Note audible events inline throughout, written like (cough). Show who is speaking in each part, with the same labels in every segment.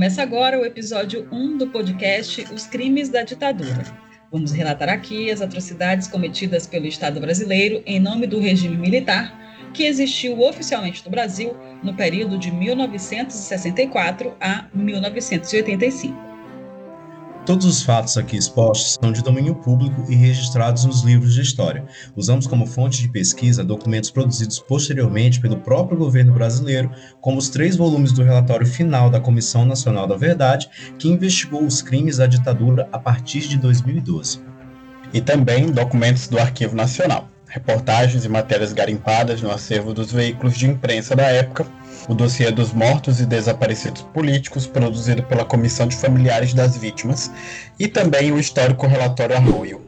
Speaker 1: Começa agora o episódio 1 do podcast Os Crimes da Ditadura. Vamos relatar aqui as atrocidades cometidas pelo Estado brasileiro em nome do regime militar que existiu oficialmente no Brasil no período de 1964 a 1985.
Speaker 2: Todos os fatos aqui expostos são de domínio público e registrados nos livros de história. Usamos como fonte de pesquisa documentos produzidos posteriormente pelo próprio governo brasileiro, como os três volumes do relatório final da Comissão Nacional da Verdade, que investigou os crimes da ditadura a partir de 2012.
Speaker 3: E também documentos do Arquivo Nacional, reportagens e matérias garimpadas no acervo dos veículos de imprensa da época o dossiê dos mortos e desaparecidos políticos, produzido pela Comissão de Familiares das Vítimas, e também o histórico relatório Arroio.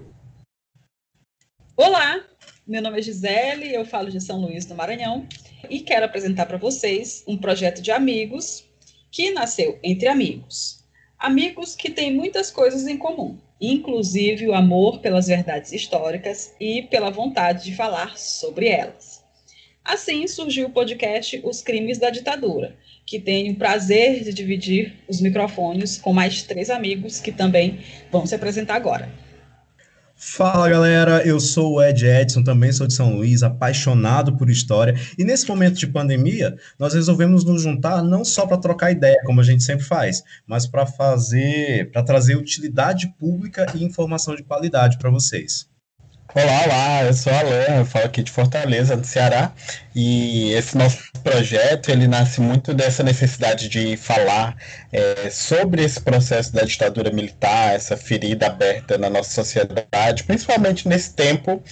Speaker 1: Olá, meu nome é Gisele, eu falo de São Luís do Maranhão e quero apresentar para vocês um projeto de amigos que nasceu entre amigos. Amigos que têm muitas coisas em comum, inclusive o amor pelas verdades históricas e pela vontade de falar sobre elas. Assim surgiu o podcast Os Crimes da Ditadura, que tenho o prazer de dividir os microfones com mais três amigos que também vão se apresentar agora.
Speaker 2: Fala galera, eu sou o Ed Edson, também sou de São Luís, apaixonado por história. E nesse momento de pandemia, nós resolvemos nos juntar não só para trocar ideia, como a gente sempre faz, mas para fazer, para trazer utilidade pública e informação de qualidade para vocês.
Speaker 3: Olá, olá, eu sou Alan, eu falo aqui de Fortaleza, do Ceará, e esse nosso projeto, ele nasce muito dessa necessidade de falar é, sobre esse processo da ditadura militar, essa ferida aberta na nossa sociedade, principalmente nesse tempo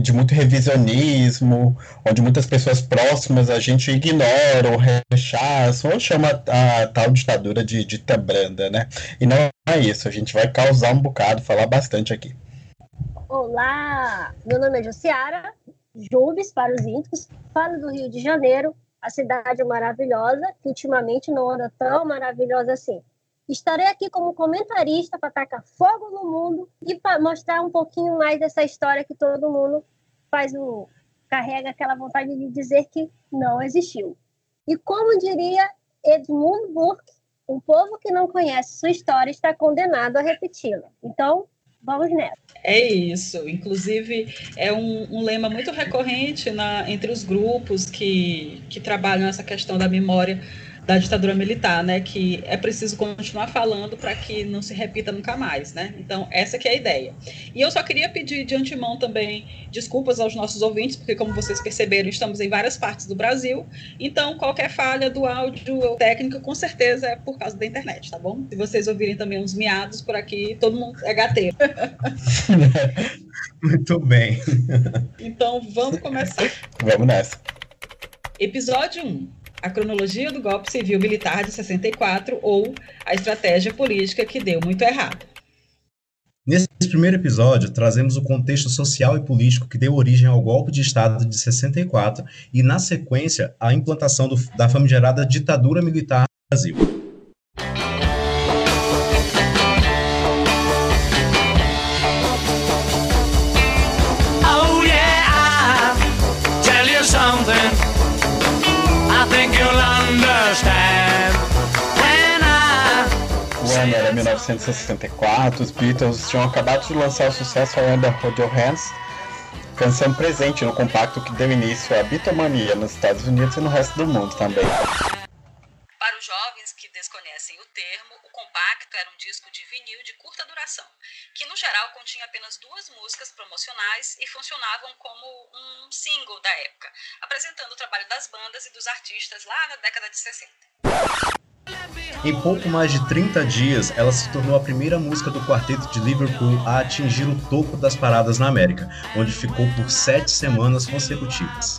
Speaker 3: de muito revisionismo, onde muitas pessoas próximas a gente ignora ou rechaça, ou chama a tal ditadura de dita branda, né? E não é isso, a gente vai causar um bocado, falar bastante aqui.
Speaker 4: Olá, meu nome é Josiara, Jubes para os íntimos, falo do Rio de Janeiro, a cidade maravilhosa, que ultimamente não anda tão maravilhosa assim. Estarei aqui como comentarista para tacar fogo no mundo e para mostrar um pouquinho mais dessa história que todo mundo faz o carrega aquela vontade de dizer que não existiu. E como diria Edmund Burke, um povo que não conhece sua história está condenado a repeti-la. Então, vamos nessa.
Speaker 1: É isso. Inclusive, é um, um, lema muito recorrente na, entre os grupos que, que trabalham essa questão da memória da ditadura militar, né? Que é preciso continuar falando para que não se repita nunca mais, né? Então, essa que é a ideia. E eu só queria pedir de antemão também desculpas aos nossos ouvintes, porque como vocês perceberam, estamos em várias partes do Brasil. Então, qualquer falha do áudio ou técnica, com certeza é por causa da internet, tá bom? Se vocês ouvirem também uns miados por aqui, todo mundo é gateiro. (laughs)
Speaker 2: Muito bem.
Speaker 1: Então, vamos começar.
Speaker 3: Vamos nessa.
Speaker 1: Episódio 1 a cronologia do golpe civil-militar de 64 ou a estratégia política que deu muito errado.
Speaker 2: Nesse primeiro episódio, trazemos o contexto social e político que deu origem ao golpe de Estado de 64 e, na sequência, a implantação do, da famigerada ditadura militar no Brasil.
Speaker 3: Ano era 1964, os Beatles tinham acabado de lançar o sucesso I Under Hold Your Hands, canção presente no compacto que deu início à bitomania nos Estados Unidos e no resto do mundo também.
Speaker 1: Desconhecem o termo, o compacto era um disco de vinil de curta duração, que no geral continha apenas duas músicas promocionais e funcionavam como um single da época, apresentando o trabalho das bandas e dos artistas lá na década de 60.
Speaker 2: Em pouco mais de 30 dias, ela se tornou a primeira música do quarteto de Liverpool a atingir o topo das paradas na América, onde ficou por sete semanas consecutivas.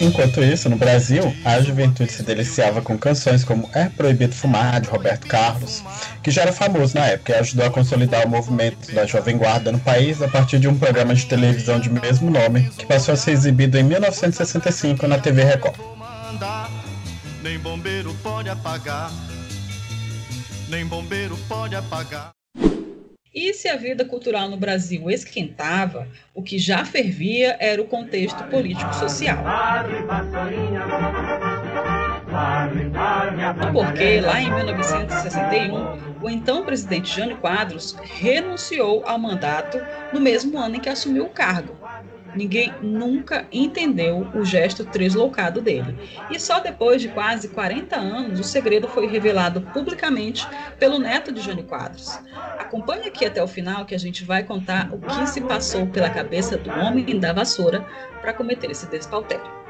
Speaker 3: Enquanto isso, no Brasil, a juventude se deliciava com canções como É Proibido Fumar, de Roberto Carlos, que já era famoso na época e ajudou a consolidar o movimento da Jovem Guarda no país a partir de um programa de televisão de mesmo nome, que passou a ser exibido em 1965 na TV Record.
Speaker 1: nem bombeiro pode apagar, nem bombeiro pode apagar. E se a vida cultural no Brasil esquentava, o que já fervia era o contexto político-social. Porque lá em 1961, o então presidente Jânio Quadros renunciou ao mandato no mesmo ano em que assumiu o cargo. Ninguém nunca entendeu o gesto tresloucado dele. E só depois de quase 40 anos o segredo foi revelado publicamente pelo neto de Jânio Quadros. Acompanhe aqui até o final que a gente vai contar o que se passou pela cabeça do homem da vassoura para cometer esse despautério.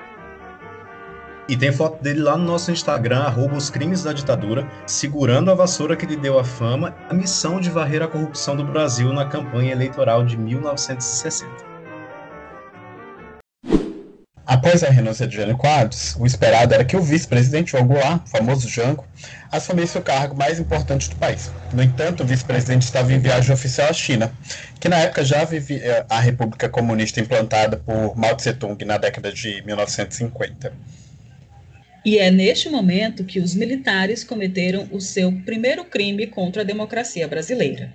Speaker 2: E tem foto dele lá no nosso Instagram, arroba os crimes da ditadura, segurando a vassoura que lhe deu a fama, a missão de varrer a corrupção do Brasil na campanha eleitoral de 1960.
Speaker 3: Após a renúncia de Jânio Quadros, o esperado era que o vice-presidente João Goulart, famoso Jango, assumisse o cargo mais importante do país. No entanto, o vice-presidente estava em viagem oficial à China, que na época já vivia a República Comunista implantada por Mao Tse-tung na década de 1950.
Speaker 1: E é neste momento que os militares cometeram o seu primeiro crime contra a democracia brasileira.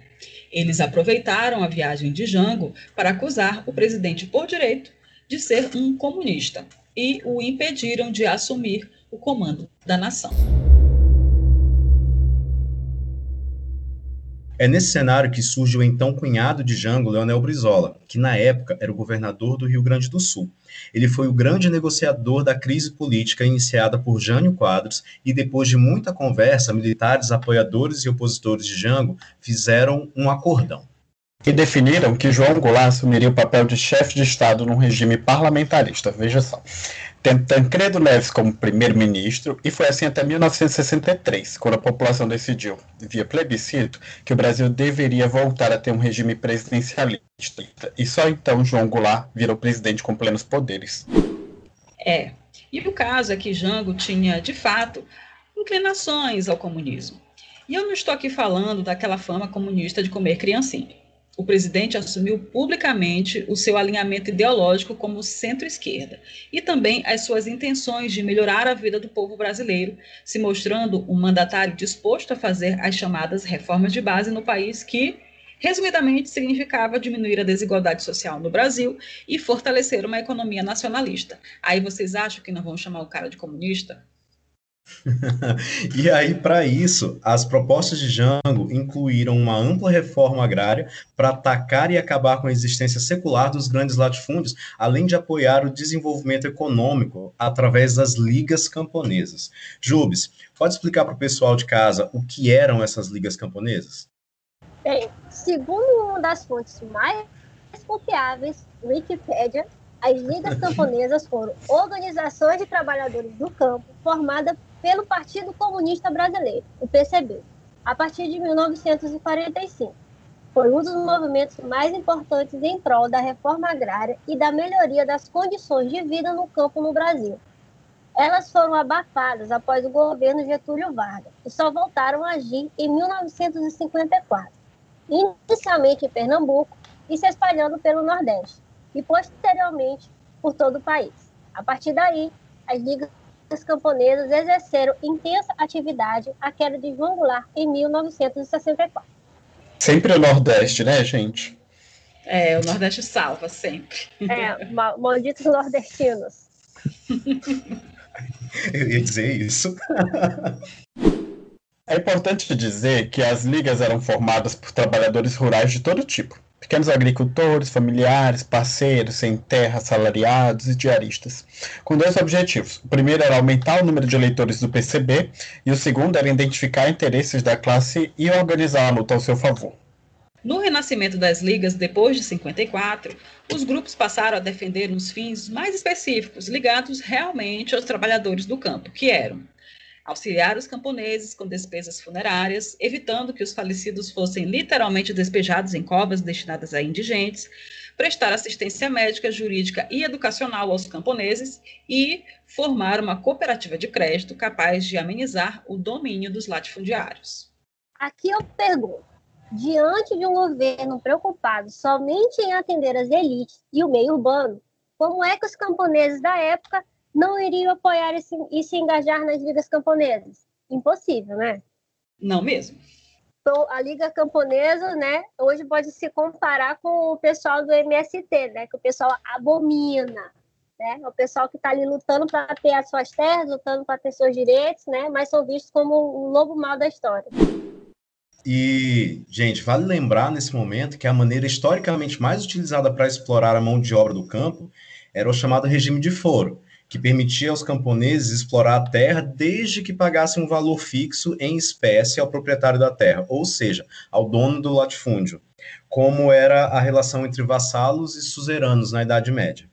Speaker 1: Eles aproveitaram a viagem de Jango para acusar o presidente por direito de ser um comunista e o impediram de assumir o comando da nação.
Speaker 2: É nesse cenário que surge o então cunhado de Jango, Leonel Brizola, que na época era o governador do Rio Grande do Sul. Ele foi o grande negociador da crise política iniciada por Jânio Quadros e depois de muita conversa, militares, apoiadores e opositores de Jango fizeram um acordão
Speaker 3: e definiram que João Goulart assumiria o papel de chefe de Estado num regime parlamentarista. Veja só. Tendo Tancredo Neves como primeiro-ministro, e foi assim até 1963, quando a população decidiu, via plebiscito, que o Brasil deveria voltar a ter um regime presidencialista. E só então João Goulart virou presidente com plenos poderes.
Speaker 1: É. E o caso é que Jango tinha, de fato, inclinações ao comunismo. E eu não estou aqui falando daquela fama comunista de comer criancinha o presidente assumiu publicamente o seu alinhamento ideológico como centro-esquerda e também as suas intenções de melhorar a vida do povo brasileiro, se mostrando um mandatário disposto a fazer as chamadas reformas de base no país que, resumidamente, significava diminuir a desigualdade social no Brasil e fortalecer uma economia nacionalista. Aí vocês acham que não vão chamar o cara de comunista? (laughs)
Speaker 2: e aí, para isso, as propostas de Jango incluíram uma ampla reforma agrária para atacar e acabar com a existência secular dos grandes latifúndios, além de apoiar o desenvolvimento econômico através das ligas camponesas. Jubes, pode explicar para o pessoal de casa o que eram essas ligas camponesas?
Speaker 4: Bem, segundo uma das fontes mais confiáveis, Wikipedia, as ligas (laughs) camponesas foram organizações de trabalhadores do campo formadas pelo Partido Comunista Brasileiro, o PCB, a partir de 1945. Foi um dos movimentos mais importantes em prol da reforma agrária e da melhoria das condições de vida no campo no Brasil. Elas foram abafadas após o governo Getúlio Vargas e só voltaram a agir em 1954, inicialmente em Pernambuco e se espalhando pelo Nordeste, e posteriormente por todo o país. A partir daí, as ligas camponesas exerceram intensa atividade à queda de João Goulart em 1964.
Speaker 3: Sempre o Nordeste, né, gente?
Speaker 1: É, o Nordeste salva sempre.
Speaker 4: É, malditos nordestinos. (laughs)
Speaker 2: Eu ia dizer isso.
Speaker 3: É importante dizer que as ligas eram formadas por trabalhadores rurais de todo tipo pequenos agricultores, familiares, parceiros, sem terra, assalariados e diaristas, com dois objetivos. O primeiro era aumentar o número de eleitores do PCB e o segundo era identificar interesses da classe e organizar a luta ao seu favor.
Speaker 1: No renascimento das ligas depois de 54, os grupos passaram a defender uns fins mais específicos, ligados realmente aos trabalhadores do campo, que eram auxiliar os camponeses com despesas funerárias, evitando que os falecidos fossem literalmente despejados em covas destinadas a indigentes, prestar assistência médica, jurídica e educacional aos camponeses e formar uma cooperativa de crédito capaz de amenizar o domínio dos latifundiários.
Speaker 4: Aqui eu pergunto: diante de um governo preocupado somente em atender as elites e o meio urbano, como é que os camponeses da época não iriam apoiar esse, e se engajar nas ligas camponesas? Impossível, né?
Speaker 1: Não mesmo.
Speaker 4: Então, a Liga Camponesa, né, hoje pode se comparar com o pessoal do MST, né, que o pessoal abomina, né, o pessoal que está ali lutando para ter as suas terras, lutando para ter seus direitos, né, mas são vistos como o lobo mau da história.
Speaker 2: E, gente, vale lembrar nesse momento que a maneira historicamente mais utilizada para explorar a mão de obra do campo era o chamado regime de foro, que permitia aos camponeses explorar a terra desde que pagassem um valor fixo em espécie ao proprietário da terra, ou seja, ao dono do latifúndio, como era a relação entre vassalos e suzeranos na Idade Média.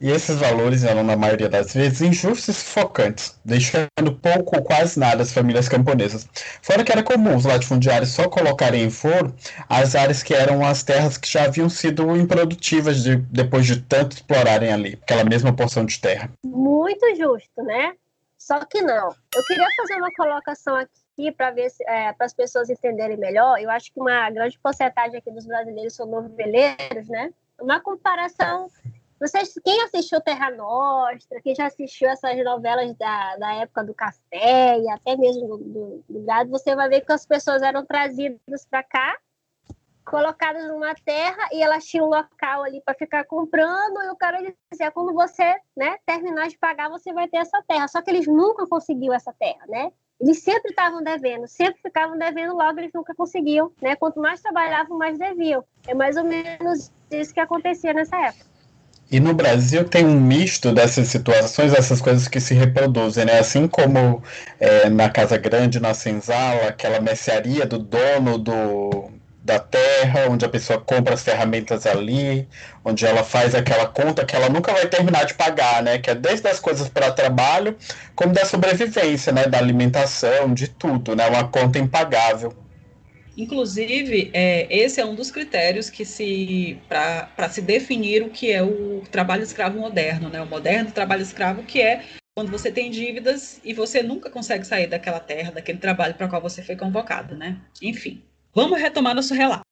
Speaker 3: E esses valores eram, na maioria das vezes, injustos e sufocantes, deixando pouco ou quase nada as famílias camponesas. Fora que era comum os latifundiários só colocarem em foro as áreas que eram as terras que já haviam sido improdutivas de, depois de tanto explorarem ali, aquela mesma porção de terra.
Speaker 4: Muito justo, né? Só que não. Eu queria fazer uma colocação aqui para ver é, para as pessoas entenderem melhor. Eu acho que uma grande porcentagem aqui dos brasileiros são noveleiros, né? Uma comparação vocês, quem assistiu Terra Nostra, quem já assistiu essas novelas da, da época do café e até mesmo do, do, do gado, você vai ver que as pessoas eram trazidas para cá, colocadas numa terra e elas tinham um local ali para ficar comprando e o cara dizia, quando você né, terminar de pagar, você vai ter essa terra. Só que eles nunca conseguiam essa terra, né? Eles sempre estavam devendo, sempre ficavam devendo, logo eles nunca conseguiam, né? Quanto mais trabalhavam, mais deviam. É mais ou menos isso que acontecia nessa época.
Speaker 3: E no Brasil tem um misto dessas situações, essas coisas que se reproduzem, né? Assim como é, na Casa Grande, na senzala, aquela mercearia do dono do, da terra, onde a pessoa compra as ferramentas ali, onde ela faz aquela conta que ela nunca vai terminar de pagar, né? Que é desde as coisas para trabalho, como da sobrevivência, né? Da alimentação, de tudo, né? Uma conta impagável.
Speaker 1: Inclusive, é, esse é um dos critérios que se para se definir o que é o trabalho escravo moderno, né? O moderno trabalho escravo, que é quando você tem dívidas e você nunca consegue sair daquela terra, daquele trabalho para qual você foi convocado, né? Enfim, vamos retomar nosso relato.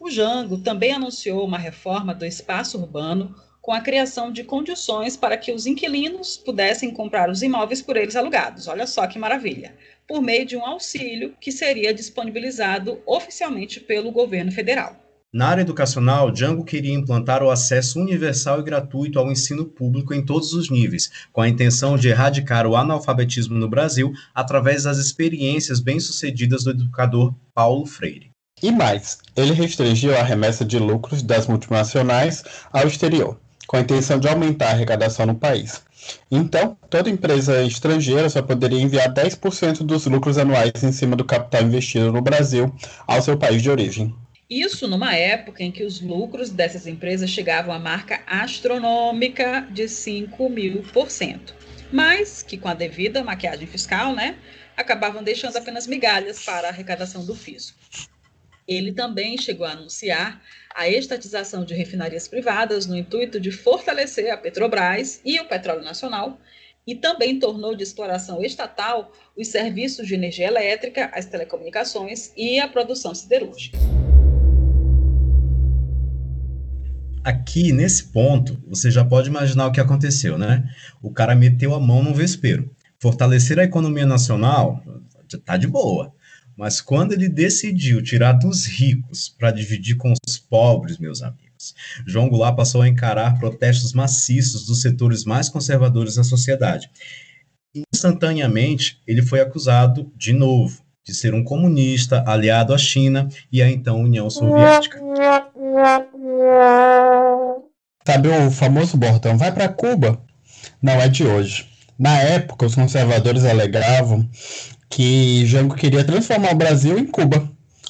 Speaker 1: O Jango também anunciou uma reforma do espaço urbano com a criação de condições para que os inquilinos pudessem comprar os imóveis por eles alugados. Olha só que maravilha! por meio de um auxílio que seria disponibilizado oficialmente pelo governo federal.
Speaker 2: Na área educacional, Django queria implantar o acesso universal e gratuito ao ensino público em todos os níveis, com a intenção de erradicar o analfabetismo no Brasil através das experiências bem-sucedidas do educador Paulo Freire.
Speaker 3: E mais, ele restringiu a remessa de lucros das multinacionais ao exterior, com a intenção de aumentar a arrecadação no país. Então, toda empresa estrangeira só poderia enviar 10% dos lucros anuais em cima do capital investido no Brasil ao seu país de origem.
Speaker 1: Isso numa época em que os lucros dessas empresas chegavam à marca astronômica de 5 mil por cento. Mas que com a devida maquiagem fiscal, né, acabavam deixando apenas migalhas para a arrecadação do fisco. Ele também chegou a anunciar a estatização de refinarias privadas no intuito de fortalecer a Petrobras e o petróleo nacional, e também tornou de exploração estatal os serviços de energia elétrica, as telecomunicações e a produção siderúrgica.
Speaker 2: Aqui, nesse ponto, você já pode imaginar o que aconteceu, né? O cara meteu a mão no vespeiro. Fortalecer a economia nacional tá de boa. Mas quando ele decidiu tirar dos ricos para dividir com os pobres, meus amigos, João Goulart passou a encarar protestos maciços dos setores mais conservadores da sociedade. Instantaneamente, ele foi acusado, de novo, de ser um comunista aliado à China e à então União Soviética.
Speaker 3: Sabe o famoso bordão, vai para Cuba? Não é de hoje. Na época, os conservadores alegavam que Jango queria transformar o Brasil em Cuba,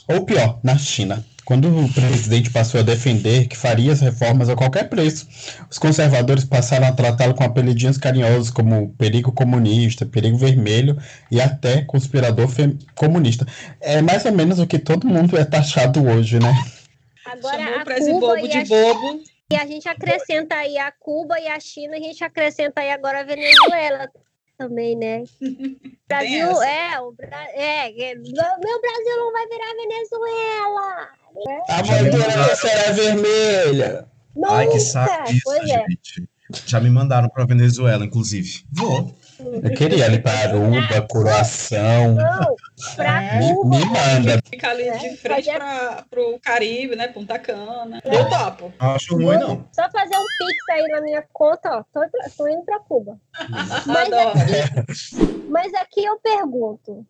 Speaker 3: ou pior, na China. Quando o presidente passou a defender que faria as reformas a qualquer preço, os conservadores passaram a tratá-lo com apelidinhos carinhosos como perigo comunista, perigo vermelho e até conspirador comunista. É mais ou menos o que todo mundo é taxado hoje, né?
Speaker 1: Agora, Chamou o presidente bobo de bobo.
Speaker 4: E a gente acrescenta aí a Cuba e a China, a gente acrescenta aí agora a Venezuela também, né? (laughs) Brasil, é, o Bra... é, é, meu Brasil não vai virar Venezuela.
Speaker 3: Né? A bandeira será vermelha.
Speaker 2: Nunca. Ai, que saco disso, é. gente. Já me mandaram para Venezuela, inclusive. Vou.
Speaker 3: Eu queria ali para Aruba, Coração.
Speaker 4: Não, pra
Speaker 1: É.
Speaker 3: Me, manda.
Speaker 1: Fica ali de
Speaker 4: É,
Speaker 1: frente para o Caribe, né? Punta Cana. Eu topo.
Speaker 2: Não acho ruim, não.
Speaker 4: Só fazer um pix aí na minha conta, ó. Tô, tô indo pra Cuba. Mas
Speaker 1: Adoro.
Speaker 4: Mas aqui eu pergunto: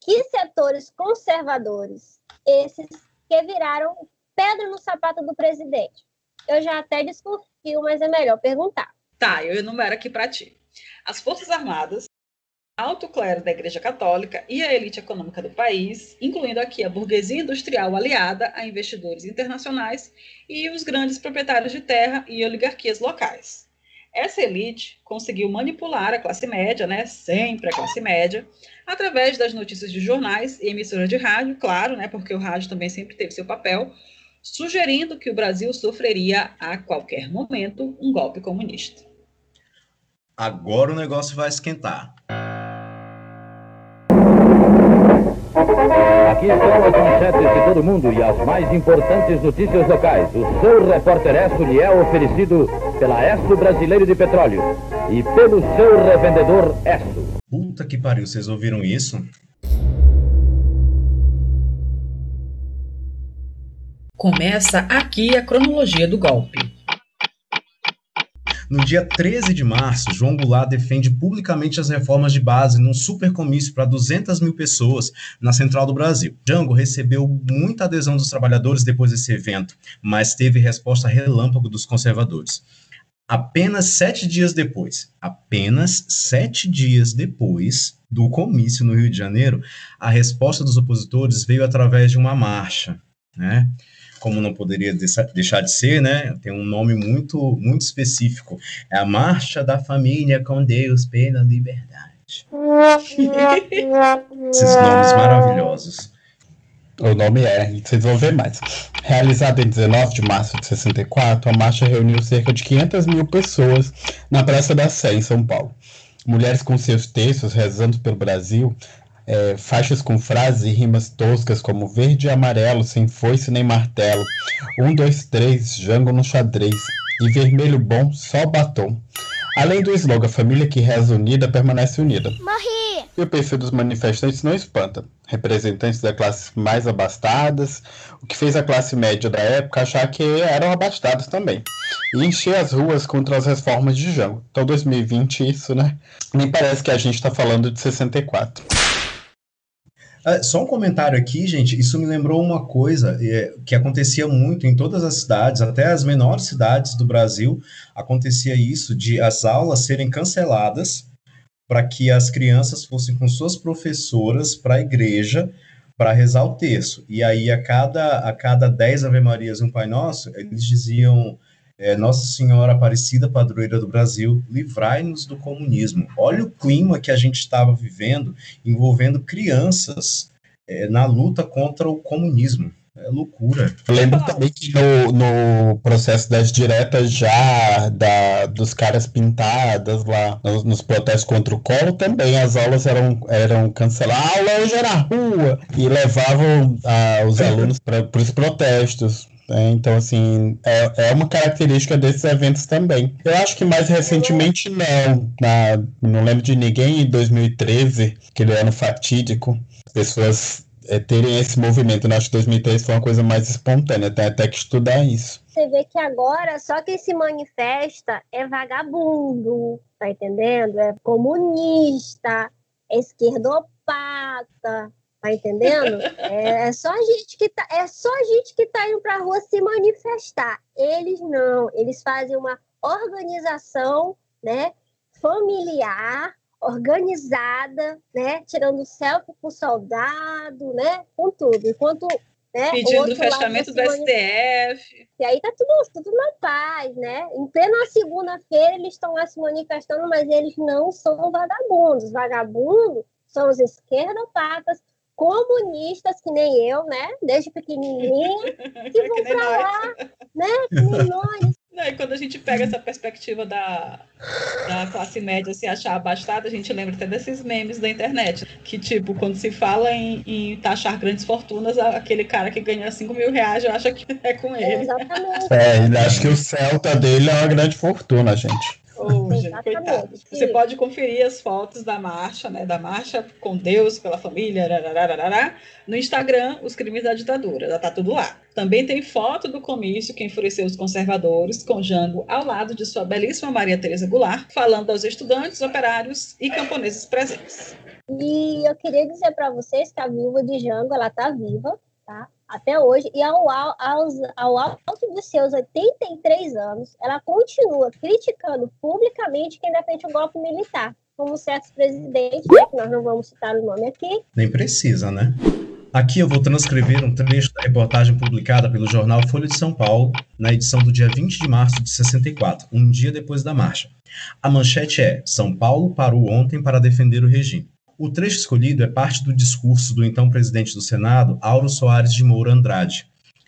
Speaker 4: que setores conservadores esses que viraram pedra no sapato do presidente? Eu já até desconfio, mas é melhor perguntar.
Speaker 1: Tá, eu enumero aqui para ti. As Forças Armadas, alto clero da Igreja Católica e a elite econômica do país, incluindo aqui a burguesia industrial aliada a investidores internacionais e os grandes proprietários de terra e oligarquias locais. Essa elite conseguiu manipular a classe média, né, sempre a classe média, através das notícias de jornais e emissoras de rádio, claro, né, porque o rádio também sempre teve seu papel, sugerindo que o Brasil sofreria a qualquer momento um golpe comunista.
Speaker 2: Agora o negócio vai esquentar.
Speaker 5: Aqui estão as manchetes de todo mundo e as mais importantes notícias locais. O seu repórter Esso lhe é oferecido pela Esso Brasileiro de Petróleo e pelo seu revendedor Esso.
Speaker 2: Puta que pariu, vocês ouviram isso?
Speaker 1: Começa aqui a cronologia do golpe.
Speaker 2: No dia 13 de março, João Goulart defende publicamente as reformas de base num super comício para 200 mil pessoas na Central do Brasil. Jango recebeu muita adesão dos trabalhadores depois desse evento, mas teve resposta relâmpago dos conservadores. Apenas sete dias depois, apenas sete dias depois do comício no Rio de Janeiro, a resposta dos opositores veio através de uma marcha, né? Como não poderia deixar de ser, né? Tem um nome muito, muito específico. É a Marcha da Família com Deus pela Liberdade. (laughs) Esses nomes maravilhosos.
Speaker 3: O nome é, vocês vão ver mais. Realizada em 19 de março de 64, a marcha reuniu cerca de 500 mil pessoas na Praça da Sé, em São Paulo. Mulheres com seus textos rezando pelo Brasil, é, faixas com frases e rimas toscas como verde e amarelo, sem foice nem martelo, um, dois, três, jango no xadrez, e vermelho bom, só batom. Além do slogan Família que reza unida, permanece unida.
Speaker 4: Morri!
Speaker 3: E o perfil dos manifestantes não espanta. Representantes da classe mais abastadas, o que fez a classe média da época achar que eram abastados também. E encher as ruas contra as reformas de Jango. Então 2020 isso, né? Nem parece que a gente está falando de 64.
Speaker 2: Uh, só um comentário aqui, gente. Isso me lembrou uma coisa é, que acontecia muito em todas as cidades, até as menores cidades do Brasil, acontecia isso de as aulas serem canceladas para que as crianças fossem com suas professoras para a igreja para rezar o terço. E aí, a cada, a cada dez Ave Marias e um Pai Nosso, eles diziam é, Nossa Senhora Aparecida, padroeira do Brasil, livrai-nos do comunismo. Olha o clima que a gente estava vivendo, envolvendo crianças é, na luta contra o comunismo. É loucura.
Speaker 3: Lembro também que no, no processo das diretas já da, dos caras pintadas lá nos, nos protestos contra o colo, também as aulas eram, eram canceladas. A aula hoje era na rua e levavam ah, os alunos para os protestos. É, então, assim, é, é uma característica desses eventos também. Eu acho que mais recentemente não. Na, não lembro de ninguém em 2013, aquele ano fatídico, pessoas é, terem esse movimento. Eu acho que 2013 foi uma coisa mais espontânea, tem até que estudar isso.
Speaker 4: Você vê que agora só quem se manifesta é vagabundo, tá entendendo? É comunista, é esquerdopata, tá entendendo? É, é só a gente que tá, é só a gente que tá indo pra rua se manifestar. Eles não, eles fazem uma organização, né, familiar, organizada, né, tirando selfie com soldado, né, com tudo. Enquanto né,
Speaker 1: pedindo o fechamento do STF.
Speaker 4: E aí tá tudo, tudo na paz, né? Em plena segunda-feira eles estão lá se manifestando, mas eles não são vagabundos. Vagabundos são os esquerdopatas, comunistas, que nem eu, né? Desde pequenininha, (laughs) que vão
Speaker 1: que
Speaker 4: pra lá, né? Que nem (laughs) nós.
Speaker 1: E quando a gente pega essa perspectiva da, da classe média se achar abastada, a gente lembra até desses memes da internet. Que, tipo, quando se fala em, em taxar grandes fortunas, aquele cara que ganha 5 mil reais já acha que é com ele.
Speaker 4: Exatamente.
Speaker 3: É, ele acha que o Celta dele é uma grande fortuna, gente. (laughs)
Speaker 1: Gente, coitado. Você pode conferir as fotos da marcha, né? Da marcha com Deus, pela família, no Instagram, os crimes da ditadura. Já tá tudo lá. Também tem foto do comício que enfureceu os conservadores, com Jango ao lado de sua belíssima Maria Tereza Goulart, falando aos estudantes, operários e camponeses presentes.
Speaker 4: E eu queria dizer para vocês que a viúva de Jango, ela tá viva, tá? Até hoje, e ao, ao, ao alto dos seus 83 anos, ela continua criticando publicamente quem defende o golpe militar, como certos presidentes, né, que nós não vamos citar o nome aqui.
Speaker 2: Nem precisa, né? Aqui eu vou transcrever um trecho da reportagem publicada pelo jornal Folha de São Paulo, na edição do dia 20 de março de 64, um dia depois da marcha. A manchete é: São Paulo parou ontem para defender o regime. O trecho escolhido é parte do discurso do então presidente do Senado, Auro Soares de Moura Andrade.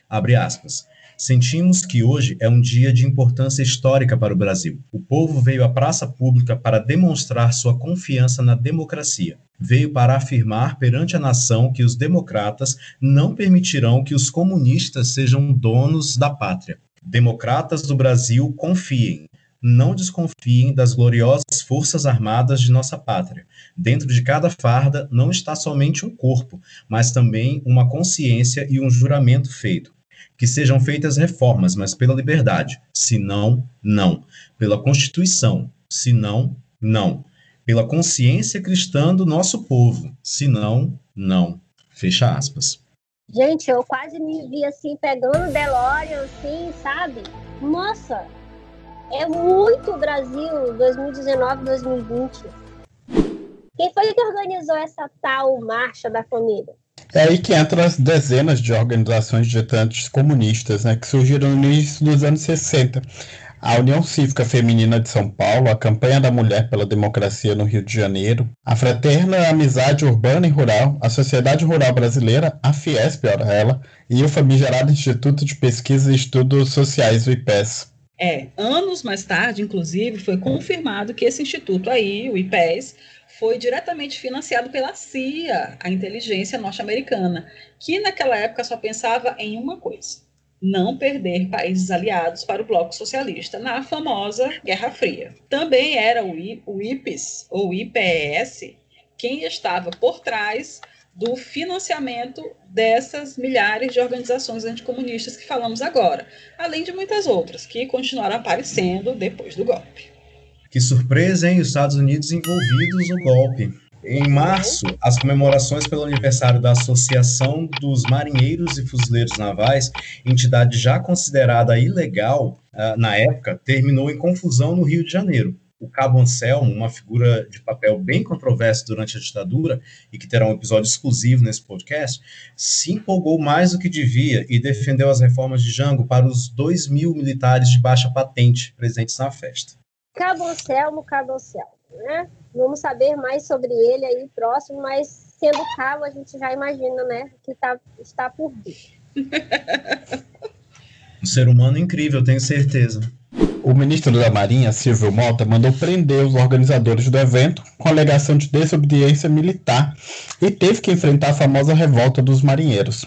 Speaker 2: Abre aspas. Sentimos que hoje é um dia de importância histórica para o Brasil. O povo veio à praça pública para demonstrar sua confiança na democracia. Veio para afirmar perante a nação que os democratas não permitirão que os comunistas sejam donos da pátria. Democratas do Brasil, confiem. Não desconfiem das gloriosas forças armadas de nossa pátria. Dentro de cada farda não está somente um corpo, mas também uma consciência e um juramento feito. Que sejam feitas reformas, mas pela liberdade. Se não, não. Pela Constituição. Se não, não. Pela consciência cristã do nosso povo. Se não, não. Fecha aspas.
Speaker 4: Gente, eu quase me vi assim, pegando o DeLorean, assim, sabe? Nossa, é muito Brasil 2019, 2020. Quem foi que organizou essa tal Marcha da Família?
Speaker 3: É aí que entram as dezenas de organizações de estudantes comunistas, né, que surgiram no início dos anos 60. A União Cívica Feminina de São Paulo, a Campanha da Mulher pela Democracia no Rio de Janeiro, a Fraterna Amizade Urbana e Rural, a Sociedade Rural Brasileira, a Fiesp, ora ela, e o famigerado Instituto de Pesquisa e Estudos Sociais, o IPES.
Speaker 1: É, anos mais tarde, inclusive, foi confirmado que esse instituto aí, o IPES, foi diretamente financiado pela CIA, a inteligência norte-americana, que naquela época só pensava em uma coisa: não perder países aliados para o bloco socialista na famosa Guerra Fria. Também era o, I, o IPES, ou IPES, quem estava por trás do financiamento dessas milhares de organizações anticomunistas que falamos agora, além de muitas outras que continuaram aparecendo depois do golpe.
Speaker 2: Que surpresa, hein? Os Estados Unidos envolvidos no golpe. Em março, as comemorações pelo aniversário da Associação dos Marinheiros e Fuzileiros Navais, entidade já considerada ilegal uh, na época, terminou em confusão no Rio de Janeiro o Cabo Anselmo, uma figura de papel bem controverso durante a ditadura e que terá um episódio exclusivo nesse podcast, se empolgou mais do que devia e defendeu as reformas de Jango para os 2 mil militares de baixa patente presentes na festa.
Speaker 4: Cabo Anselmo, Cabo Anselmo, né? Vamos saber mais sobre ele aí próximo, mas sendo cabo a gente já imagina, né, que tá, está por vir. (laughs)
Speaker 2: um ser humano incrível, tenho certeza.
Speaker 3: O ministro da Marinha, Silvio Mota, mandou prender os organizadores do evento com alegação de desobediência militar e teve que enfrentar a famosa revolta dos marinheiros.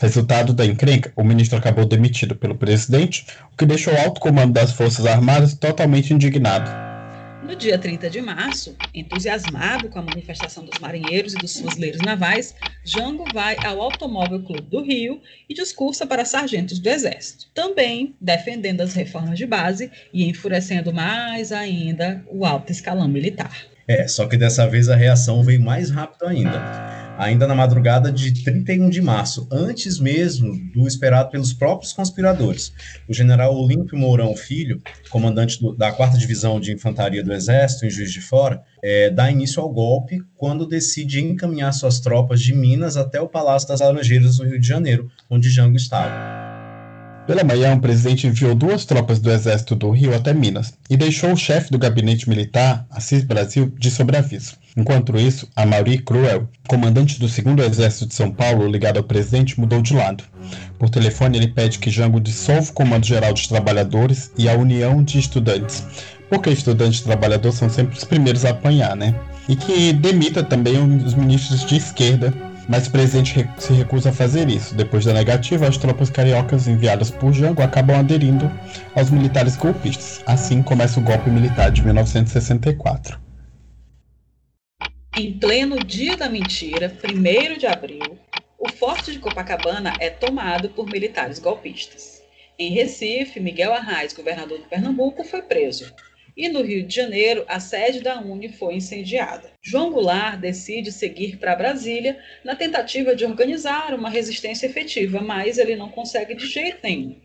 Speaker 3: Resultado da encrenca, o ministro acabou demitido pelo presidente, o que deixou o alto comando das Forças Armadas totalmente indignado.
Speaker 1: No dia 30 de março, entusiasmado com a manifestação dos marinheiros e dos fuzileiros navais, Jango vai ao Automóvel Clube do Rio e discursa para sargentos do Exército, também defendendo as reformas de base e enfurecendo mais ainda o alto escalão militar.
Speaker 2: É, só que dessa vez a reação veio mais rápido ainda ainda na madrugada de 31 de março, antes mesmo do esperado pelos próprios conspiradores. O general Olímpio Mourão Filho, comandante do, da 4 Divisão de Infantaria do Exército, em Juiz de Fora, é, dá início ao golpe quando decide encaminhar suas tropas de Minas até o Palácio das Laranjeiras, no Rio de Janeiro, onde Jango estava.
Speaker 3: Pela manhã, o presidente enviou duas tropas do Exército do Rio até Minas e deixou o chefe do gabinete militar, Assis Brasil, de sobreaviso. Enquanto isso, a Mauri Cruel, comandante do 2 Exército de São Paulo, ligado ao presidente, mudou de lado. Por telefone, ele pede que Jango dissolva o Comando Geral dos Trabalhadores e a União de Estudantes, porque estudantes e trabalhadores são sempre os primeiros a apanhar, né? E que demita também os ministros de esquerda mas o presidente se recusa a fazer isso. Depois da negativa, as tropas cariocas enviadas por Jango acabam aderindo aos militares golpistas. Assim começa o golpe militar de 1964.
Speaker 1: Em pleno dia da mentira, 1 de abril, o forte de Copacabana é tomado por militares golpistas. Em Recife, Miguel Arraes, governador de Pernambuco, foi preso e no Rio de Janeiro, a sede da Uni foi incendiada. João Goulart decide seguir para Brasília na tentativa de organizar uma resistência efetiva, mas ele não consegue de jeito nenhum.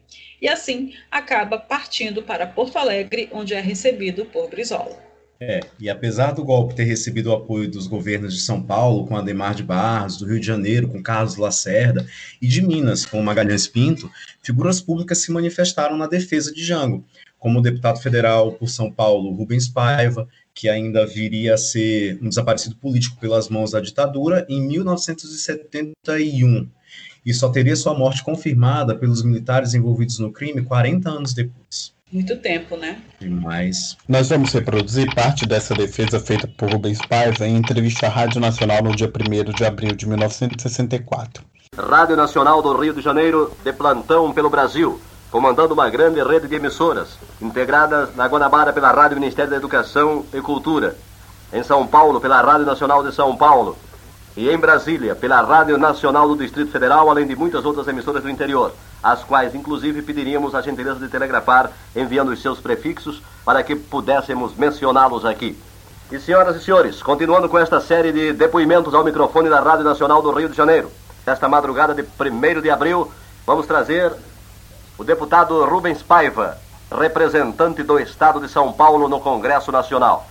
Speaker 1: E assim acaba partindo para Porto Alegre, onde é recebido por Brizola.
Speaker 2: É, e apesar do golpe ter recebido o apoio dos governos de São Paulo, com Ademar de Barros, do Rio de Janeiro, com Carlos Lacerda, e de Minas, com Magalhães Pinto, figuras públicas se manifestaram na defesa de Jango, como o deputado federal por São Paulo, Rubens Paiva, que ainda viria a ser um desaparecido político pelas mãos da ditadura em 1971 e só teria sua morte confirmada pelos militares envolvidos no crime 40 anos depois.
Speaker 1: Muito tempo, né?
Speaker 2: Demais.
Speaker 3: Nós vamos reproduzir parte dessa defesa feita por Rubens Paiva em entrevista à Rádio Nacional no dia 1 de abril de 1964.
Speaker 5: Rádio Nacional do Rio de Janeiro, de plantão pelo Brasil comandando uma grande rede de emissoras, integradas na Guanabara pela Rádio Ministério da Educação e Cultura, em São Paulo pela Rádio Nacional de São Paulo e em Brasília pela Rádio Nacional do Distrito Federal, além de muitas outras emissoras do interior, as quais inclusive pediríamos a gentileza de telegrafar enviando os seus prefixos para que pudéssemos mencioná-los aqui. E senhoras e senhores, continuando com esta série de depoimentos ao microfone da Rádio Nacional do Rio de Janeiro, esta madrugada de 1 de abril, vamos trazer o deputado Rubens Paiva, representante do Estado de São Paulo no Congresso Nacional.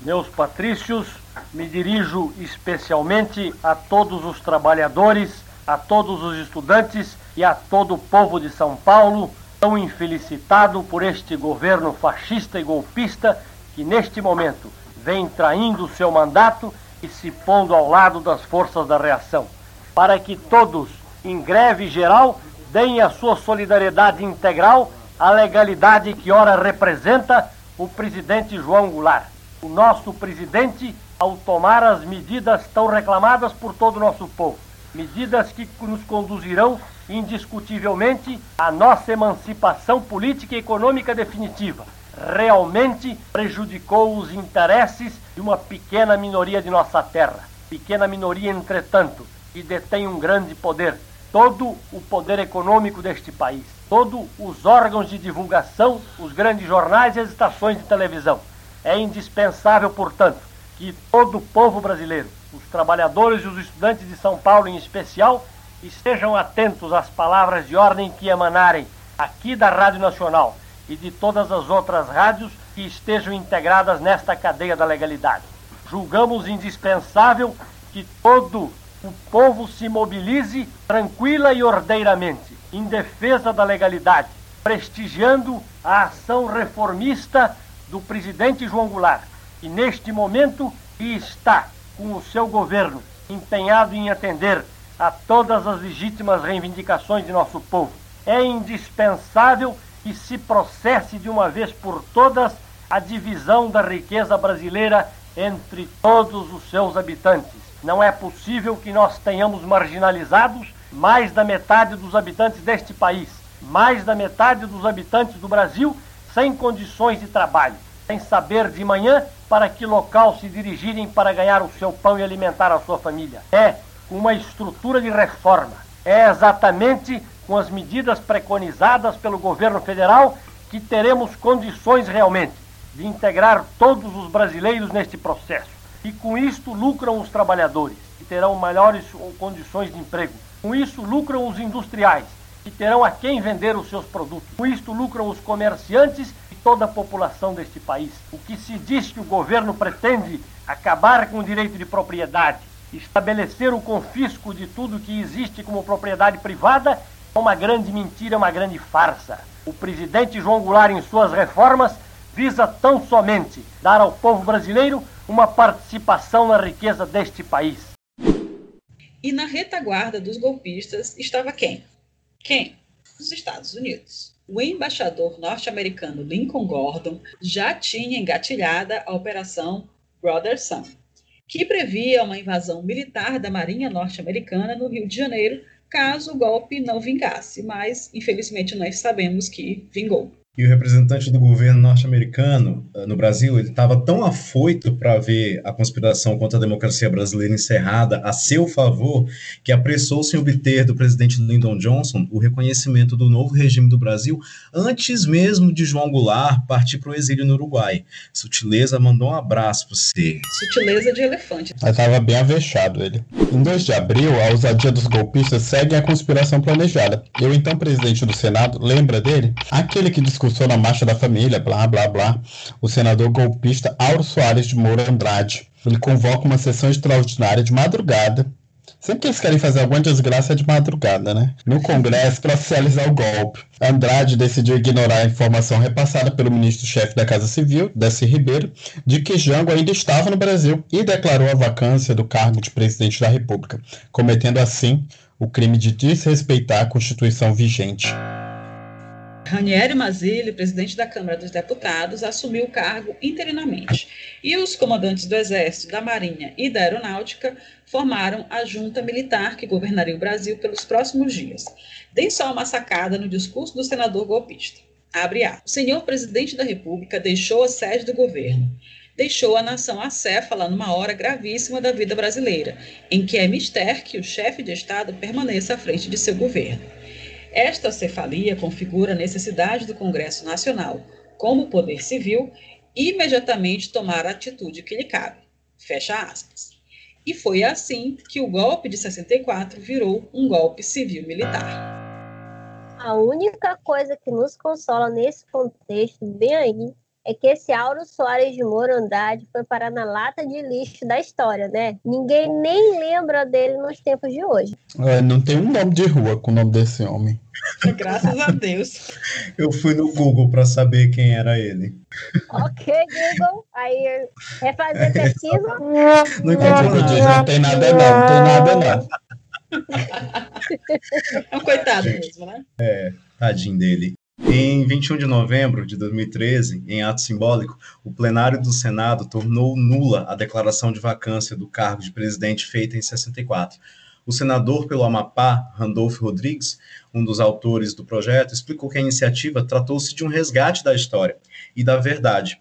Speaker 6: Meus patrícios, me dirijo especialmente a todos os trabalhadores, a todos os estudantes e a todo o povo de São Paulo, tão infelicitado por este governo fascista e golpista que neste momento vem traindo seu mandato e se pondo ao lado das forças da reação, para que todos, em greve geral, deem a sua solidariedade integral à legalidade que ora representa o presidente João Goulart. O nosso presidente, ao tomar as medidas tão reclamadas por todo o nosso povo, medidas que nos conduzirão indiscutivelmente à nossa emancipação política e econômica definitiva, realmente prejudicou os interesses de uma pequena minoria de nossa terra. Pequena minoria, entretanto, que detém um grande poder todo o poder econômico deste país, todos os órgãos de divulgação, os grandes jornais e as estações de televisão. É indispensável, portanto, que todo o povo brasileiro, os trabalhadores e os estudantes de São Paulo em especial, estejam atentos às palavras de ordem que emanarem aqui da Rádio Nacional e de todas as outras rádios que estejam integradas nesta cadeia da legalidade. Julgamos indispensável que todo o povo se mobilize tranquila e ordeiramente em defesa da legalidade, prestigiando a ação reformista do presidente João Goulart, que neste momento está com o seu governo empenhado em atender a todas as legítimas reivindicações de nosso povo. É indispensável que se processe de uma vez por todas a divisão da riqueza brasileira entre todos os seus habitantes não é possível que nós tenhamos marginalizados mais da metade dos habitantes deste país, mais da metade dos habitantes do Brasil sem condições de trabalho, sem saber de manhã para que local se dirigirem para ganhar o seu pão e alimentar a sua família. É uma estrutura de reforma. É exatamente com as medidas preconizadas pelo governo federal que teremos condições realmente de integrar todos os brasileiros neste processo e com isto lucram os trabalhadores, que terão melhores condições de emprego. Com isso lucram os industriais, que terão a quem vender os seus produtos. Com isto lucram os comerciantes e toda a população deste país. O que se diz que o governo pretende acabar com o direito de propriedade, estabelecer o confisco de tudo que existe como propriedade privada, Uma grande mentira, uma grande farsa. O presidente João Goulart, em suas reformas, visa tão somente dar ao povo brasileiro uma participação na riqueza deste país.
Speaker 1: E na retaguarda dos golpistas estava quem? Quem? Os Estados Unidos. O embaixador norte-americano Lincoln Gordon já tinha engatilhada a Operação Brother Sun, que previa uma invasão militar da Marinha norte-americana no Rio de Janeiro, caso o golpe não vingasse, mas infelizmente nós sabemos que vingou.
Speaker 2: E o representante do governo norte-americano uh, no Brasil, ele estava tão afoito para ver a conspiração contra a democracia brasileira encerrada a seu favor, que apressou-se em obter do presidente Lyndon Johnson o reconhecimento do novo regime do Brasil antes mesmo de João Goulart partir para o exílio no Uruguai. Sutileza mandou um abraço para você.
Speaker 1: Sutileza de elefante.
Speaker 3: Estava bem avexado ele. Em 2 de abril, a ousadia dos golpistas segue a conspiração planejada. Eu, então presidente do Senado, lembra dele? Aquele que discutiu discursou na Marcha da Família, blá, blá, blá, o senador golpista Auro Soares de Moura Andrade. Ele convoca uma sessão extraordinária de madrugada. Sempre que eles querem fazer alguma desgraça é de madrugada, né? No Congresso para oficializar o golpe. Andrade decidiu ignorar a informação repassada pelo ministro-chefe da Casa Civil, Desi Ribeiro, de que Jango ainda estava no Brasil e declarou a vacância do cargo de presidente da República, cometendo assim o crime de desrespeitar a Constituição vigente.
Speaker 1: Ranieri Mazzilli, presidente da Câmara dos Deputados, assumiu o cargo interinamente. E os comandantes do Exército, da Marinha e da Aeronáutica formaram a junta militar que governaria o Brasil pelos próximos dias. Deem só uma sacada no discurso do senador golpista. Abre a. O senhor presidente da República deixou a sede do governo. Deixou a nação acéfala numa hora gravíssima da vida brasileira, em que é mister que o chefe de Estado permaneça à frente de seu governo. Esta cefalia configura a necessidade do Congresso Nacional, como poder civil, imediatamente tomar a atitude que lhe cabe. Fecha aspas. E foi assim que o golpe de 64 virou um golpe civil-militar.
Speaker 4: A única coisa que nos consola nesse contexto, bem aí, é que esse Auro Soares de Moura Andrade foi parar na lata de lixo da história, né? Ninguém nem lembra dele nos tempos de hoje.
Speaker 3: É, não tem um nome de rua com o nome desse homem. (laughs)
Speaker 1: Graças a Deus.
Speaker 2: Eu fui no Google para saber quem era ele.
Speaker 4: Ok, Google. Aí, refazer (laughs) pesquisa.
Speaker 2: Não encontrou
Speaker 3: nada. Não tem nada não, não tem nada não.
Speaker 1: É um coitado mesmo, né?
Speaker 2: É, tadinho dele. Em 21 de novembro de 2013, em ato simbólico, o plenário do Senado tornou nula a declaração de vacância do cargo de presidente feita em 64. O senador pelo Amapá, Randolfo Rodrigues, um dos autores do projeto, explicou que a iniciativa tratou-se de um resgate da história e da verdade.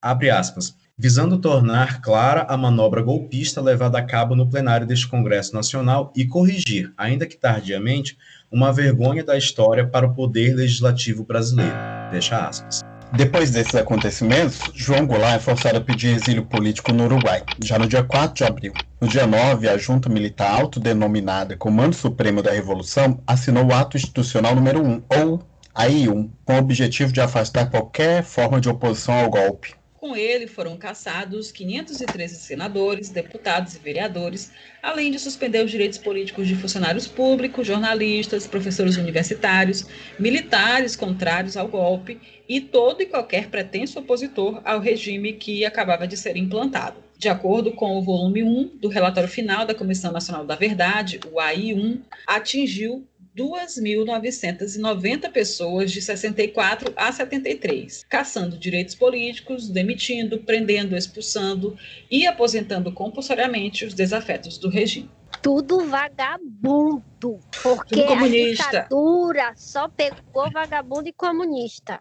Speaker 2: Abre aspas. Visando tornar clara a manobra golpista levada a cabo no plenário deste Congresso Nacional e corrigir, ainda que tardiamente, uma vergonha da história para o poder legislativo brasileiro. Fecha aspas.
Speaker 3: Depois desses acontecimentos, João Goulart é forçado a pedir exílio político no Uruguai, já no dia 4 de abril. No dia 9, a junta militar autodenominada Comando Supremo da Revolução assinou o ato institucional número 1, ou AI-1, com o objetivo de afastar qualquer forma de oposição ao golpe.
Speaker 1: Com ele foram cassados 513 senadores, deputados e vereadores, além de suspender os direitos políticos de funcionários públicos, jornalistas, professores universitários, militares contrários ao golpe e todo e qualquer pretenso opositor ao regime que acabava de ser implantado. De acordo com o volume 1 do relatório final da Comissão Nacional da Verdade, o AI1 atingiu 2.990 pessoas de 64 a 73, caçando direitos políticos, demitindo, prendendo, expulsando e aposentando compulsoriamente os desafetos do regime.
Speaker 4: Tudo vagabundo, porque a ditadura só pegou vagabundo e comunista.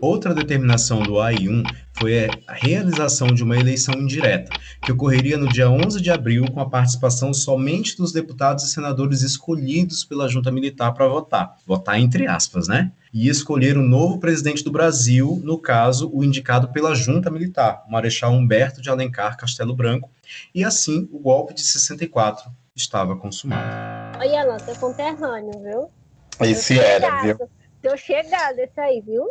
Speaker 2: Outra determinação do AI1 foi a realização de uma eleição indireta, que ocorreria no dia 11 de abril com a participação somente dos deputados e senadores escolhidos pela junta militar para votar. Votar entre aspas, né? E escolher o novo presidente do Brasil, no caso, o indicado pela junta militar, o Marechal Humberto de Alencar Castelo Branco, e assim o golpe de 64 estava consumado.
Speaker 4: Olha, Alan, teu conterrâneo, viu?
Speaker 3: Esse era, viu?
Speaker 4: Teu chegado esse aí, viu?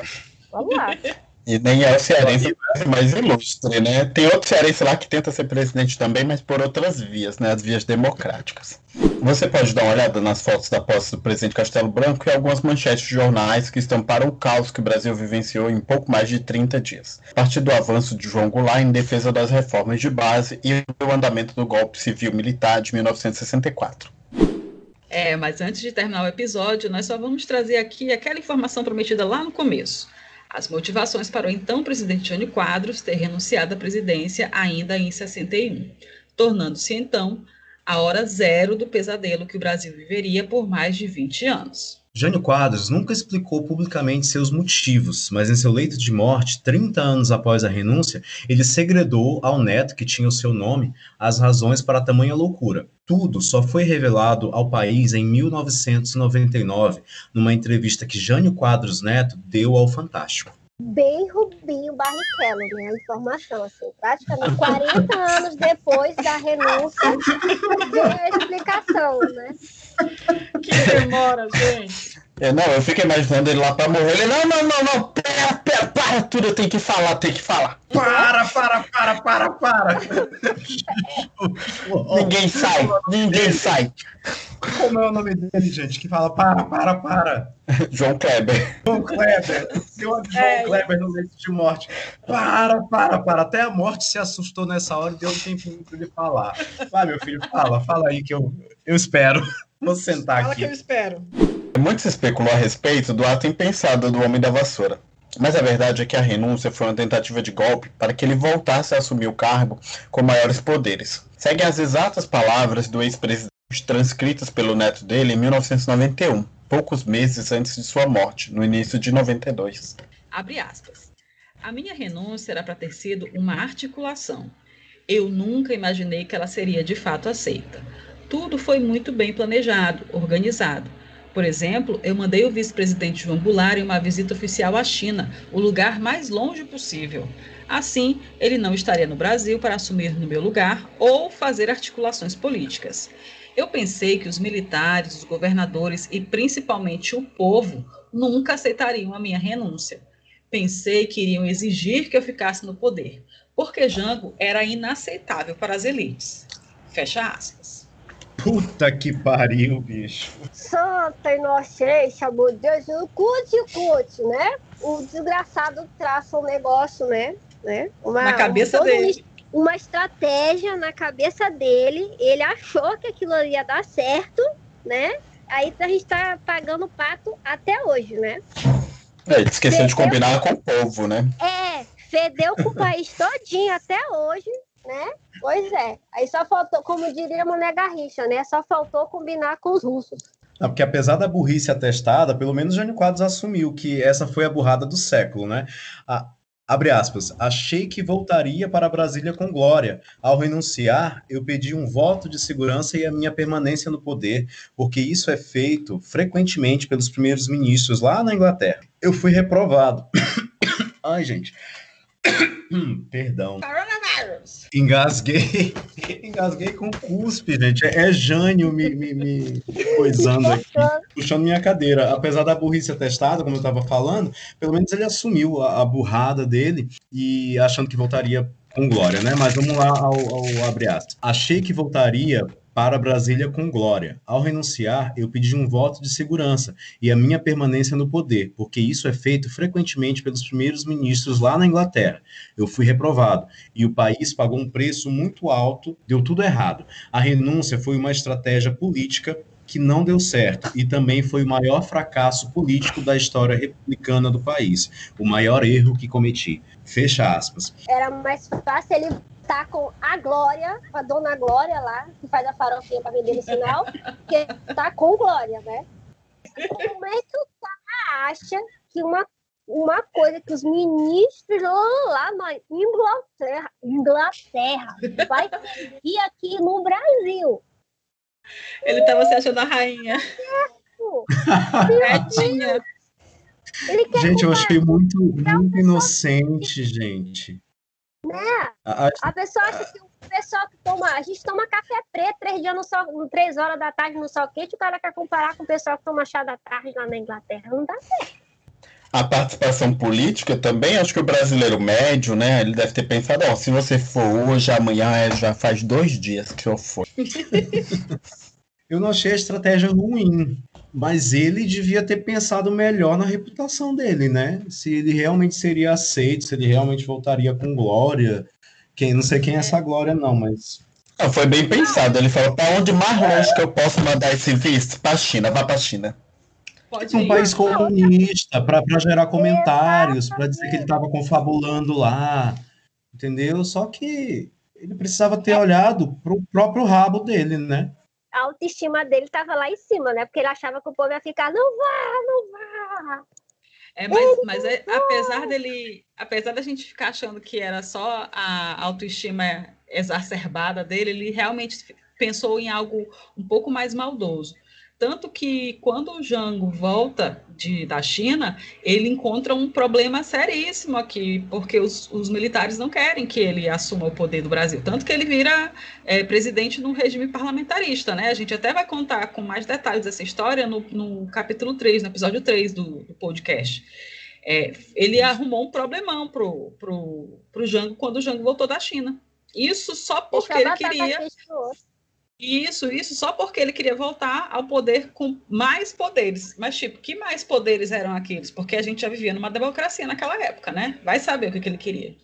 Speaker 4: Vamos lá.
Speaker 3: E nem é o cearense mais ilustre, né? Tem outro cearense lá que tenta ser presidente também, mas por outras vias, né? As vias democráticas. Você pode dar uma olhada nas fotos da posse do presidente Castelo Branco e algumas manchetes de jornais que estamparam o caos que o Brasil vivenciou em pouco mais de 30 dias. A partir do avanço de João Goulart em defesa das reformas de base e o andamento do golpe civil-militar de 1964.
Speaker 1: É, mas antes de terminar o episódio, nós só vamos trazer aqui aquela informação prometida lá no começo as motivações para o então presidente Jânio Quadros ter renunciado à presidência ainda em 61, tornando-se então a hora zero do pesadelo que o Brasil viveria por mais de 20 anos.
Speaker 2: Jânio Quadros nunca explicou publicamente seus motivos, mas em seu leito de morte, 30 anos após a renúncia, ele segredou ao neto, que tinha o seu nome, as razões para tamanha loucura. Tudo só foi revelado ao país em 1999, numa entrevista que Jânio Quadros Neto deu ao Fantástico
Speaker 4: bem Rubinho Barrichello, né? A informação, assim, praticamente 40 anos depois da renúncia, veio a explicação, né?
Speaker 1: Que demora, gente.
Speaker 3: É, não, eu fico imaginando ele lá pra morrer. Ele, não, não, não, não, pera, pera, para tudo, eu tenho que falar, tenho que falar.
Speaker 2: Para, para, para, para, para.
Speaker 3: ninguém sai, ninguém sai.
Speaker 2: Como é o nome dele, gente? Que fala para, para, para.
Speaker 3: João Kleber.
Speaker 2: João Kleber. Seu João é, Kleber no leito de morte. Para, para, para. Até a morte se assustou nessa hora e deu tempo para ele falar. Vai, meu filho, fala, fala aí que eu, eu espero. Vou sentar
Speaker 1: fala
Speaker 2: aqui.
Speaker 1: Fala que eu espero.
Speaker 3: Muito se especulou a respeito do ato impensado do Homem da Vassoura. Mas a verdade é que a renúncia foi uma tentativa de golpe para que ele voltasse a assumir o cargo com maiores poderes. Seguem as exatas palavras do ex-presidente transcritas pelo neto dele em 1991, poucos meses antes de sua morte, no início de 92.
Speaker 1: Abre aspas. A minha renúncia era para ter sido uma articulação. Eu nunca imaginei que ela seria de fato aceita. Tudo foi muito bem planejado, organizado. Por exemplo, eu mandei o vice-presidente João Goulart em uma visita oficial à China, o lugar mais longe possível. Assim, ele não estaria no Brasil para assumir no meu lugar ou fazer articulações políticas. Eu pensei que os militares, os governadores e principalmente o povo nunca aceitariam a minha renúncia. Pensei que iriam exigir que eu ficasse no poder, porque Jango era inaceitável para as elites. Fecha aspas.
Speaker 2: Puta que pariu, bicho.
Speaker 4: Santa inocência, meu Deus. Curte, curte, né? O desgraçado traça um negócio, né? né?
Speaker 1: Uma, na cabeça dele.
Speaker 4: Uma estratégia na cabeça dele. Ele achou que aquilo ia dar certo, né? Aí a gente tá pagando pato até hoje, né?
Speaker 3: É, ele esqueceu fedeu, de combinar com o povo, né?
Speaker 4: É, fedeu com o país todinho até hoje, né? Pois é. Aí só faltou, como diria Mané Garrincha, né? Só faltou combinar com os russos.
Speaker 2: Não, porque apesar da burrice atestada, pelo menos Jânio Quadros assumiu que essa foi a burrada do século, né? A, abre aspas, achei que voltaria para Brasília com glória. Ao renunciar, eu pedi um voto de segurança e a minha permanência no poder, porque isso é feito frequentemente pelos primeiros ministros lá na Inglaterra. Eu fui reprovado. (coughs) Ai, gente. (coughs) Perdão. Engasguei. (laughs) Engasguei com cuspe, gente. É, Jânio me, me, me coisando aqui, puxando minha cadeira. Apesar da burrice atestada, como eu estava falando, pelo menos ele assumiu a, a burrada dele e achando que voltaria com glória, né? Mas vamos lá ao, ao abre aspas. Achei que voltaria para Brasília com glória. Ao renunciar, eu pedi um voto de segurança e a minha permanência no poder, porque isso é feito frequentemente pelos primeiros ministros lá na Inglaterra. Eu fui reprovado e o país pagou um preço muito alto, deu tudo errado. A renúncia foi uma estratégia política que não deu certo e também foi o maior fracasso político da história republicana do país, o maior erro que cometi. Fecha aspas.
Speaker 4: Era mais fácil ele tá com a Glória, a dona Glória lá, que faz a farofinha para vender no sinal, que tá com Glória, né? Como é que o cara acha que uma, uma coisa que os ministros lá na Inglaterra, Inglaterra vai vir aqui no Brasil?
Speaker 1: Ele estava se achando a rainha.
Speaker 2: Certo. Gente, eu achei muito, muito inocente, gente.
Speaker 4: Né? A, a, pessoa acha que o pessoal que toma. A gente toma café preto três dias no sol, três horas da tarde no sol quente, o cara quer comparar com o pessoal que toma chá da tarde lá na Inglaterra. Não dá certo.
Speaker 3: a participação política também, acho que o brasileiro médio, né, ele deve ter pensado, ó, se você for hoje, amanhã é, já faz dois dias que eu for. (laughs)
Speaker 2: eu não achei a estratégia ruim, mas ele devia ter pensado melhor na reputação dele, né? Se ele realmente seria aceito, se ele realmente voltaria com glória. Quem, não sei quem é essa glória, não, mas.
Speaker 3: Não, foi bem pensado. Ele falou: para onde mais longe que eu posso mandar esse visto? Para a China, vá para a China.
Speaker 2: Pode um país comunista, para gerar comentários, para dizer que ele estava confabulando lá, entendeu? Só que ele precisava ter olhado para o próprio rabo dele, né?
Speaker 4: A autoestima dele estava lá em cima, né? Porque ele achava que o povo ia ficar, não vá, não vá.
Speaker 1: É, mas, mas é, apesar dele, apesar da gente ficar achando que era só a autoestima exacerbada dele, ele realmente pensou em algo um pouco mais maldoso. Tanto que quando o Jango volta de, da China, ele encontra um problema seríssimo aqui, porque os, os militares não querem que ele assuma o poder do Brasil. Tanto que ele vira é, presidente de um regime parlamentarista, né? A gente até vai contar com mais detalhes dessa história no, no capítulo 3, no episódio 3 do, do podcast. É, ele arrumou um problemão pro, pro, pro Jango quando o Jango voltou da China. Isso só porque ele queria. Isso, isso só porque ele queria voltar ao poder com mais poderes. Mas, tipo, que mais poderes eram aqueles? Porque a gente já vivia numa democracia naquela época, né? Vai saber o que, que ele queria.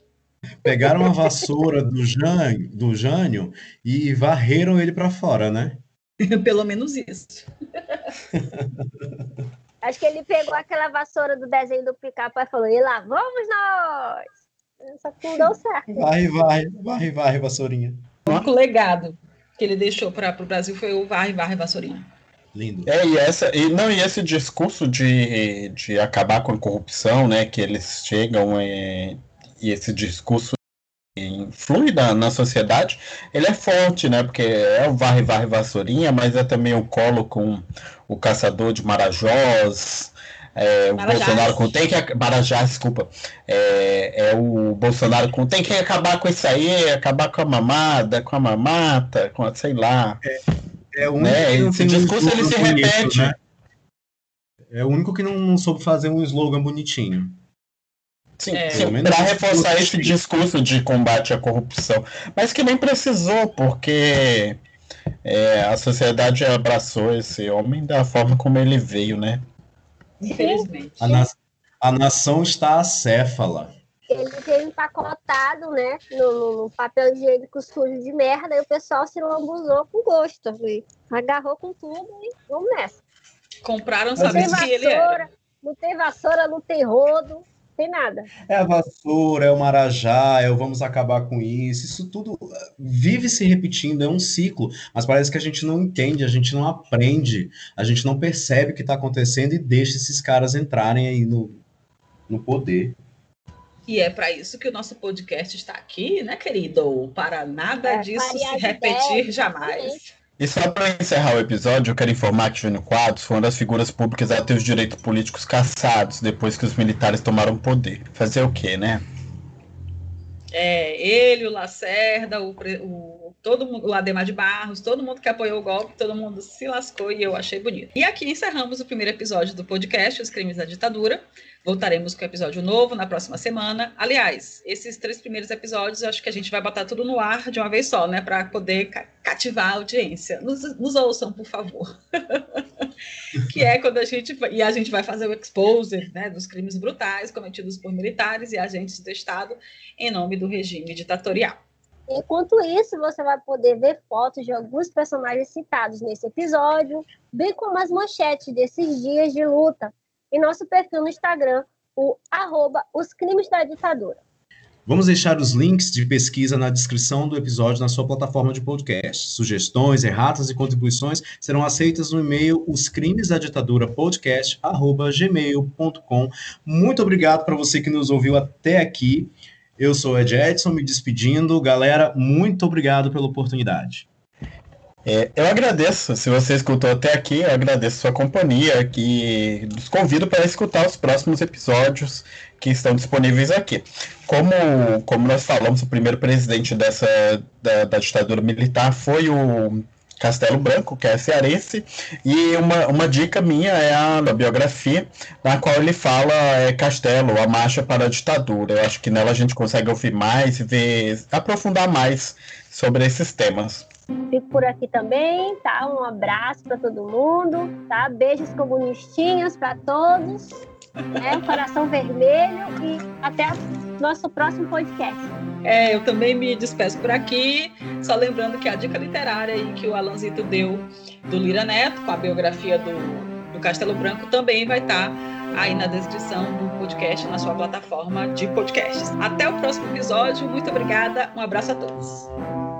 Speaker 2: Pegaram a vassoura do, Jânio, do Jânio e varreram ele para fora, né? (laughs)
Speaker 1: Pelo menos isso. (laughs)
Speaker 4: Acho que ele pegou aquela vassoura do desenho do pica-pau e falou: e lá vamos nós! Só que não deu certo.
Speaker 2: Vai, vai, vai, vai, vassourinha.
Speaker 1: O único legado que ele deixou para o Brasil foi o Varre, Varre, Vassourinha.
Speaker 2: Lindo.
Speaker 3: É, e, essa, e, não, e esse discurso de, de acabar com a corrupção, né, que eles chegam é, e esse discurso influi na, na sociedade, ele é forte, né, porque é o varre, varre, vassourinha, mas é também o colo com o caçador de Marajós, é, o Bolsonaro com tem que Marajá, desculpa. É, é, o Bolsonaro com tem que acabar com isso aí, acabar com a mamada, com a mamata, com a, sei lá.
Speaker 2: É, é o né? Esse discurso ele se bonito, repete. Né? É o único que não, não soube fazer um slogan bonitinho.
Speaker 3: Sim, é. sim para reforçar esse discurso de combate à corrupção. Mas que nem precisou, porque é, a sociedade abraçou esse homem da forma como ele veio, né?
Speaker 1: Infelizmente.
Speaker 2: A, na a nação está acéfala.
Speaker 4: Ele veio empacotado, né, no, no, papel higiênico sujo de merda, e o pessoal se lambuzou com gosto. Ali. Agarrou com tudo e vamos nessa.
Speaker 1: Compraram sabendo que ele era.
Speaker 4: Não tem vassoura, não tem rodo, tem nada.
Speaker 2: É a vassoura, é o marajá, é o vamos acabar com isso. Isso tudo uh, vive se repetindo, é um ciclo. Mas parece que a gente não entende, a gente não aprende, a gente não percebe o que está acontecendo e deixa esses caras entrarem aí no, no poder.
Speaker 1: E é para isso que o nosso podcast está aqui, né, querido? Para nada é, disso se repetir ideia, jamais.
Speaker 3: E só para encerrar o episódio, eu quero informar que Júnior Quadros foi uma das figuras públicas a ter os direitos políticos caçados depois que os militares tomaram poder. Fazer o quê, né?
Speaker 1: É, ele, o Lacerda, o, o, todo mundo, o Ademar de Barros, todo mundo que apoiou o golpe, todo mundo se lascou e eu achei bonito. E aqui encerramos o primeiro episódio do podcast Os Crimes da Ditadura. Voltaremos com episódio novo na próxima semana. Aliás, esses três primeiros episódios, eu acho que a gente vai botar tudo no ar de uma vez só, né? Para poder cativar a audiência. Nos, nos ouçam, por favor. (laughs) que é quando a gente. E a gente vai fazer o exposure né, dos crimes brutais cometidos por militares e agentes do Estado em nome do regime ditatorial.
Speaker 4: Enquanto isso, você vai poder ver fotos de alguns personagens citados nesse episódio, bem como as manchetes desses dias de luta e nosso perfil no Instagram, o arroba os crimes da ditadura.
Speaker 2: Vamos deixar os links de pesquisa na descrição do episódio na sua plataforma de podcast. Sugestões, erratas e contribuições serão aceitas no e-mail os crimes da ditadura podcast@gmail.com. Muito obrigado para você que nos ouviu até aqui. Eu sou Ed Edson, me despedindo. Galera, muito obrigado pela oportunidade.
Speaker 3: É, eu agradeço, se você escutou até aqui, eu agradeço sua companhia e os convido para escutar os próximos episódios que estão disponíveis aqui. Como, como nós falamos, o primeiro presidente dessa da, da ditadura militar foi o Castelo Branco, que é cearense, e uma, uma dica minha é a, biografia, na qual ele fala é, Castelo, a marcha para a ditadura. Eu acho que nela a gente consegue ouvir mais e ver, aprofundar mais sobre esses temas.
Speaker 4: Fico por aqui também, tá? Um abraço para todo mundo, tá? Beijos comunistinhos para todos, né? Coração vermelho e até nosso próximo podcast.
Speaker 1: É, eu também me despeço por aqui, só lembrando que a dica literária aí que o Alanzito deu do Lira Neto, com a biografia do, do Castelo Branco, também vai estar tá aí na descrição do podcast, na sua plataforma de podcasts. Até o próximo episódio, muito obrigada, um abraço a todos.